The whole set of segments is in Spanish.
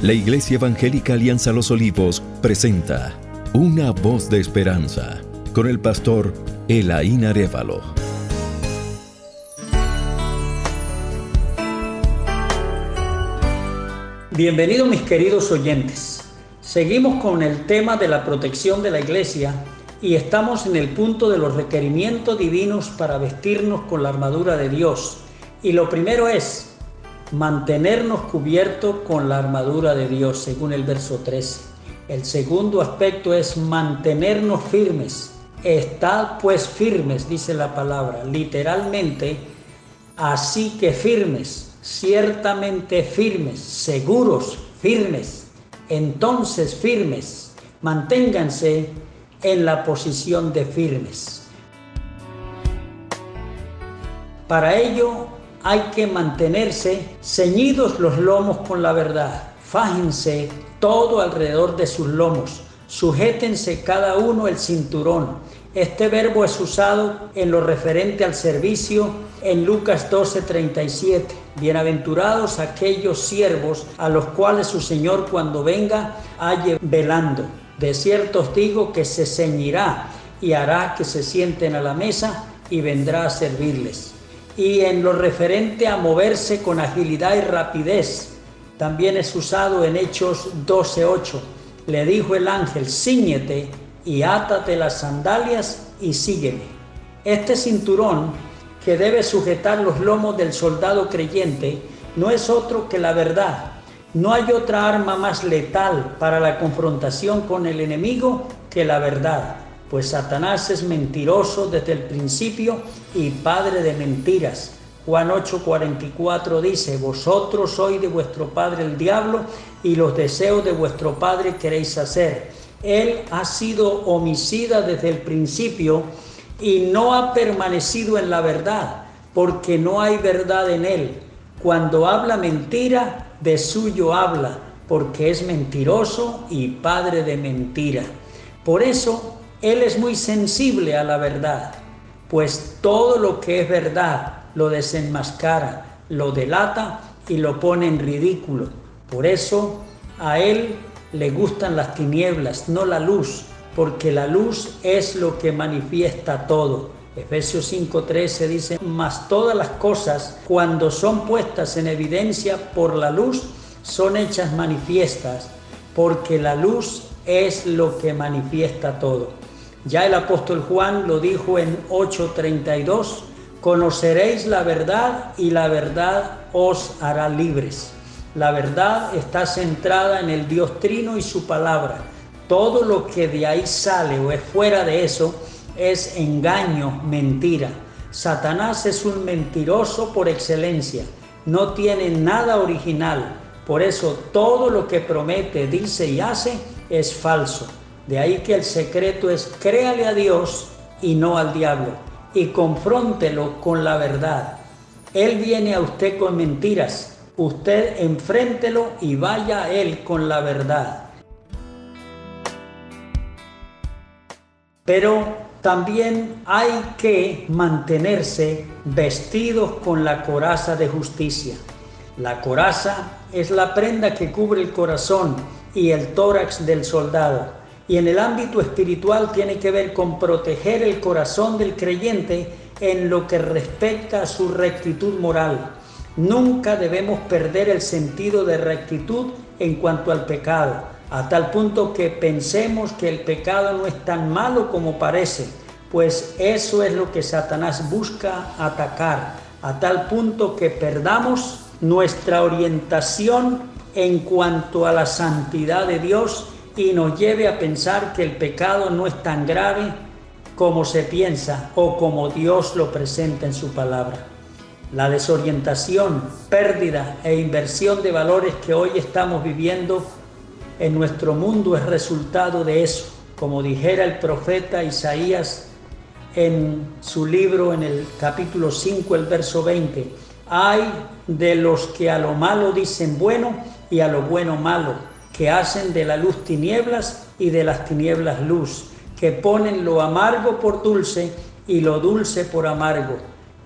La Iglesia Evangélica Alianza Los Olivos presenta Una voz de esperanza con el pastor Elaín Arevalo. Bienvenidos mis queridos oyentes. Seguimos con el tema de la protección de la iglesia y estamos en el punto de los requerimientos divinos para vestirnos con la armadura de Dios. Y lo primero es mantenernos cubiertos con la armadura de Dios, según el verso 13. El segundo aspecto es mantenernos firmes. Estad pues firmes, dice la palabra, literalmente, así que firmes, ciertamente firmes, seguros, firmes. Entonces firmes, manténganse en la posición de firmes. Para ello hay que mantenerse ceñidos los lomos con la verdad. Fájense todo alrededor de sus lomos. Sujétense cada uno el cinturón. Este verbo es usado en lo referente al servicio en Lucas 12:37. Bienaventurados aquellos siervos a los cuales su Señor cuando venga halle velando. De cierto os digo que se ceñirá y hará que se sienten a la mesa y vendrá a servirles y en lo referente a moverse con agilidad y rapidez. También es usado en Hechos 12:8. Le dijo el ángel, ciñete y átate las sandalias y sígueme. Este cinturón que debe sujetar los lomos del soldado creyente no es otro que la verdad. No hay otra arma más letal para la confrontación con el enemigo que la verdad pues Satanás es mentiroso desde el principio y padre de mentiras. Juan 8:44 dice, vosotros sois de vuestro padre el diablo y los deseos de vuestro padre queréis hacer. Él ha sido homicida desde el principio y no ha permanecido en la verdad, porque no hay verdad en él. Cuando habla mentira, de suyo habla, porque es mentiroso y padre de mentira. Por eso él es muy sensible a la verdad, pues todo lo que es verdad lo desenmascara, lo delata y lo pone en ridículo. Por eso a Él le gustan las tinieblas, no la luz, porque la luz es lo que manifiesta todo. Efesios 5:13 dice, mas todas las cosas, cuando son puestas en evidencia por la luz, son hechas manifiestas, porque la luz es lo que manifiesta todo. Ya el apóstol Juan lo dijo en 8:32, conoceréis la verdad y la verdad os hará libres. La verdad está centrada en el Dios Trino y su palabra. Todo lo que de ahí sale o es fuera de eso es engaño, mentira. Satanás es un mentiroso por excelencia. No tiene nada original. Por eso todo lo que promete, dice y hace es falso. De ahí que el secreto es créale a Dios y no al diablo y confróntelo con la verdad. Él viene a usted con mentiras, usted enfréntelo y vaya a él con la verdad. Pero también hay que mantenerse vestidos con la coraza de justicia. La coraza es la prenda que cubre el corazón y el tórax del soldado y en el ámbito espiritual tiene que ver con proteger el corazón del creyente en lo que respecta a su rectitud moral. Nunca debemos perder el sentido de rectitud en cuanto al pecado, a tal punto que pensemos que el pecado no es tan malo como parece, pues eso es lo que Satanás busca atacar, a tal punto que perdamos nuestra orientación en cuanto a la santidad de Dios y nos lleve a pensar que el pecado no es tan grave como se piensa o como Dios lo presenta en su palabra. La desorientación, pérdida e inversión de valores que hoy estamos viviendo en nuestro mundo es resultado de eso, como dijera el profeta Isaías en su libro en el capítulo 5, el verso 20. Hay de los que a lo malo dicen bueno y a lo bueno malo que hacen de la luz tinieblas y de las tinieblas luz, que ponen lo amargo por dulce y lo dulce por amargo.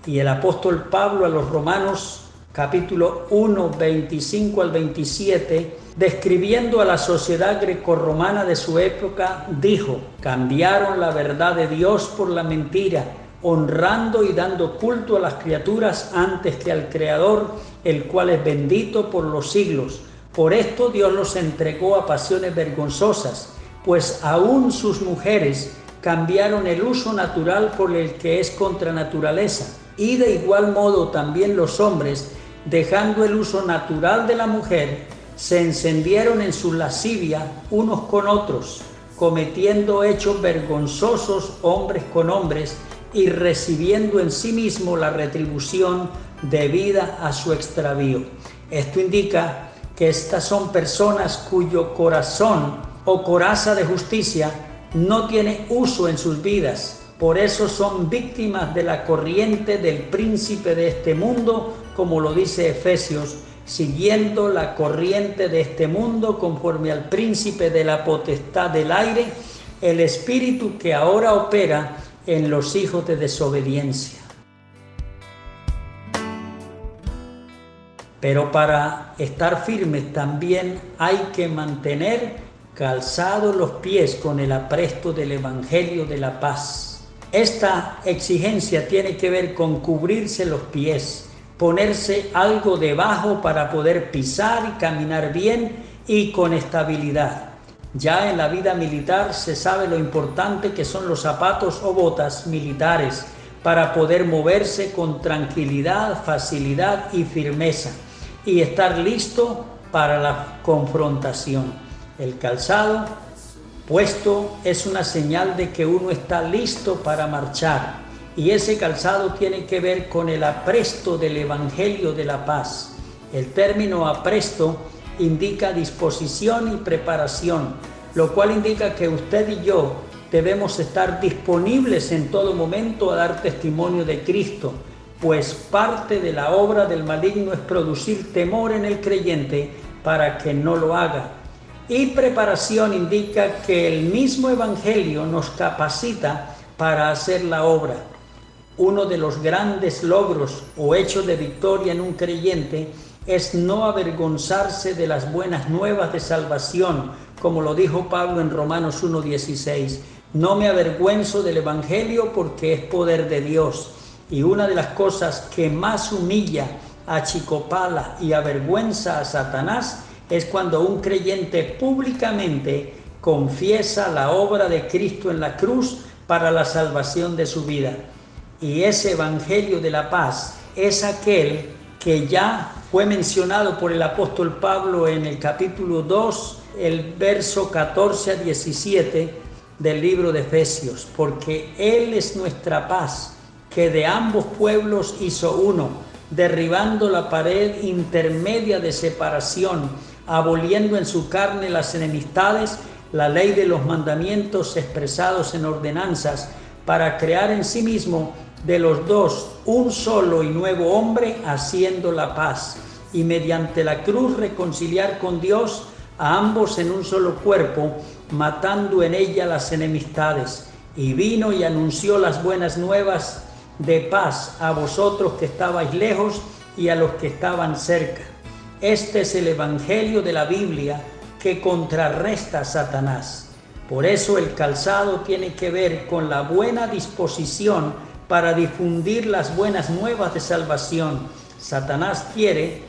Y el apóstol Pablo a los romanos capítulo 1, 25 al 27, describiendo a la sociedad grecorromana de su época, dijo, cambiaron la verdad de Dios por la mentira, honrando y dando culto a las criaturas antes que al Creador, el cual es bendito por los siglos. Por esto Dios los entregó a pasiones vergonzosas, pues aún sus mujeres cambiaron el uso natural por el que es contra naturaleza, y de igual modo también los hombres, dejando el uso natural de la mujer, se encendieron en su lascivia unos con otros, cometiendo hechos vergonzosos hombres con hombres y recibiendo en sí mismo la retribución debida a su extravío. Esto indica que estas son personas cuyo corazón o coraza de justicia no tiene uso en sus vidas. Por eso son víctimas de la corriente del príncipe de este mundo, como lo dice Efesios siguiendo la corriente de este mundo conforme al príncipe de la potestad del aire, el espíritu que ahora opera en los hijos de desobediencia. Pero para estar firmes también hay que mantener calzados los pies con el apresto del Evangelio de la paz. Esta exigencia tiene que ver con cubrirse los pies, ponerse algo debajo para poder pisar y caminar bien y con estabilidad. Ya en la vida militar se sabe lo importante que son los zapatos o botas militares para poder moverse con tranquilidad, facilidad y firmeza y estar listo para la confrontación. El calzado puesto es una señal de que uno está listo para marchar y ese calzado tiene que ver con el apresto del Evangelio de la paz. El término apresto indica disposición y preparación, lo cual indica que usted y yo debemos estar disponibles en todo momento a dar testimonio de Cristo, pues parte de la obra del maligno es producir temor en el creyente para que no lo haga. Y preparación indica que el mismo Evangelio nos capacita para hacer la obra uno de los grandes logros o hechos de victoria en un creyente es no avergonzarse de las buenas nuevas de salvación, como lo dijo Pablo en Romanos 1.16. No me avergüenzo del Evangelio porque es poder de Dios. Y una de las cosas que más humilla, achicopala y avergüenza a Satanás es cuando un creyente públicamente confiesa la obra de Cristo en la cruz para la salvación de su vida. Y ese Evangelio de la paz es aquel que ya fue mencionado por el apóstol Pablo en el capítulo 2, el verso 14 a 17 del libro de Efesios, porque Él es nuestra paz, que de ambos pueblos hizo uno, derribando la pared intermedia de separación, aboliendo en su carne las enemistades, la ley de los mandamientos expresados en ordenanzas, para crear en sí mismo de los dos un solo y nuevo hombre haciendo la paz y mediante la cruz reconciliar con Dios a ambos en un solo cuerpo, matando en ella las enemistades. Y vino y anunció las buenas nuevas de paz a vosotros que estabais lejos y a los que estaban cerca. Este es el Evangelio de la Biblia que contrarresta a Satanás. Por eso el calzado tiene que ver con la buena disposición para difundir las buenas nuevas de salvación. Satanás quiere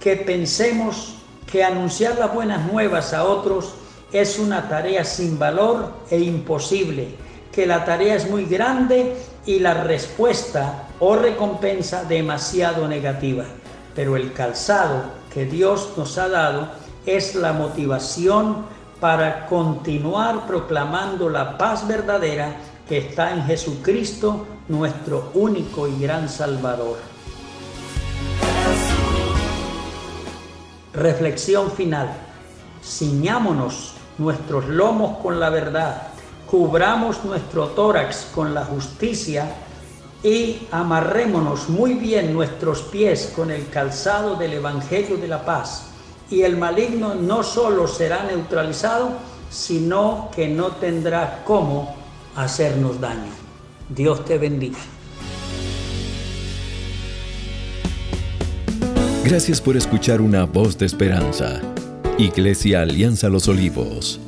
que pensemos que anunciar las buenas nuevas a otros es una tarea sin valor e imposible, que la tarea es muy grande y la respuesta o recompensa demasiado negativa. Pero el calzado que Dios nos ha dado es la motivación para continuar proclamando la paz verdadera que está en Jesucristo, nuestro único y gran Salvador. Reflexión final. Ciñámonos nuestros lomos con la verdad, cubramos nuestro tórax con la justicia y amarrémonos muy bien nuestros pies con el calzado del Evangelio de la paz. Y el maligno no solo será neutralizado, sino que no tendrá cómo hacernos daño. Dios te bendiga. Gracias por escuchar una voz de esperanza. Iglesia Alianza Los Olivos.